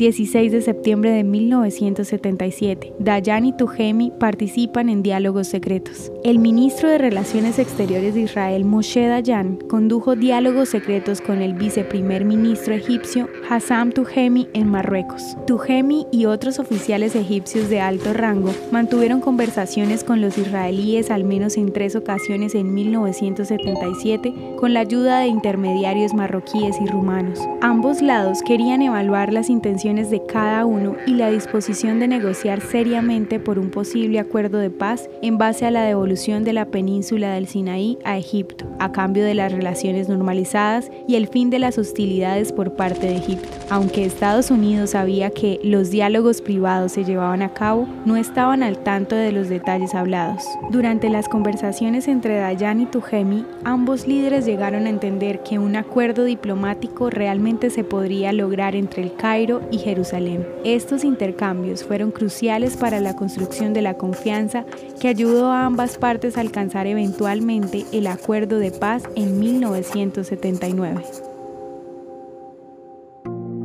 16 de septiembre de 1977. Dayan y Tuhemi participan en diálogos secretos. El ministro de Relaciones Exteriores de Israel, Moshe Dayan, condujo diálogos secretos con el viceprimer ministro egipcio Hassam Tuhemi en Marruecos. Tuhemi y otros oficiales egipcios de alto rango mantuvieron conversaciones con los israelíes al menos en tres ocasiones en 1977 con la ayuda de intermediarios marroquíes y rumanos. Ambos lados querían evaluar las intenciones de cada uno y la disposición de negociar seriamente por un posible acuerdo de paz en base a la devolución de la península del Sinaí a Egipto, a cambio de las relaciones normalizadas y el fin de las hostilidades por parte de Egipto. Aunque Estados Unidos sabía que los diálogos privados se llevaban a cabo, no estaban al tanto de los detalles hablados. Durante las conversaciones entre Dayan y Tuhemi, ambos líderes llegaron a entender que un acuerdo diplomático realmente se podría lograr entre el Cairo y Jerusalén. Estos intercambios fueron cruciales para la construcción de la confianza que ayudó a ambas partes a alcanzar eventualmente el acuerdo de paz en 1979.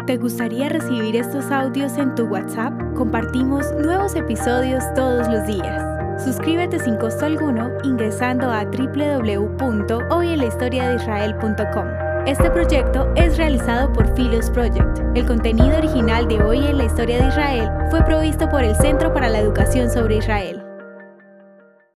¿Te gustaría recibir estos audios en tu WhatsApp? Compartimos nuevos episodios todos los días. Suscríbete sin costo alguno ingresando a www.hoyenlahistoriadeisrael.com. Este proyecto es realizado por Philos Project. El contenido original de Hoy en la Historia de Israel fue provisto por el Centro para la Educación sobre Israel.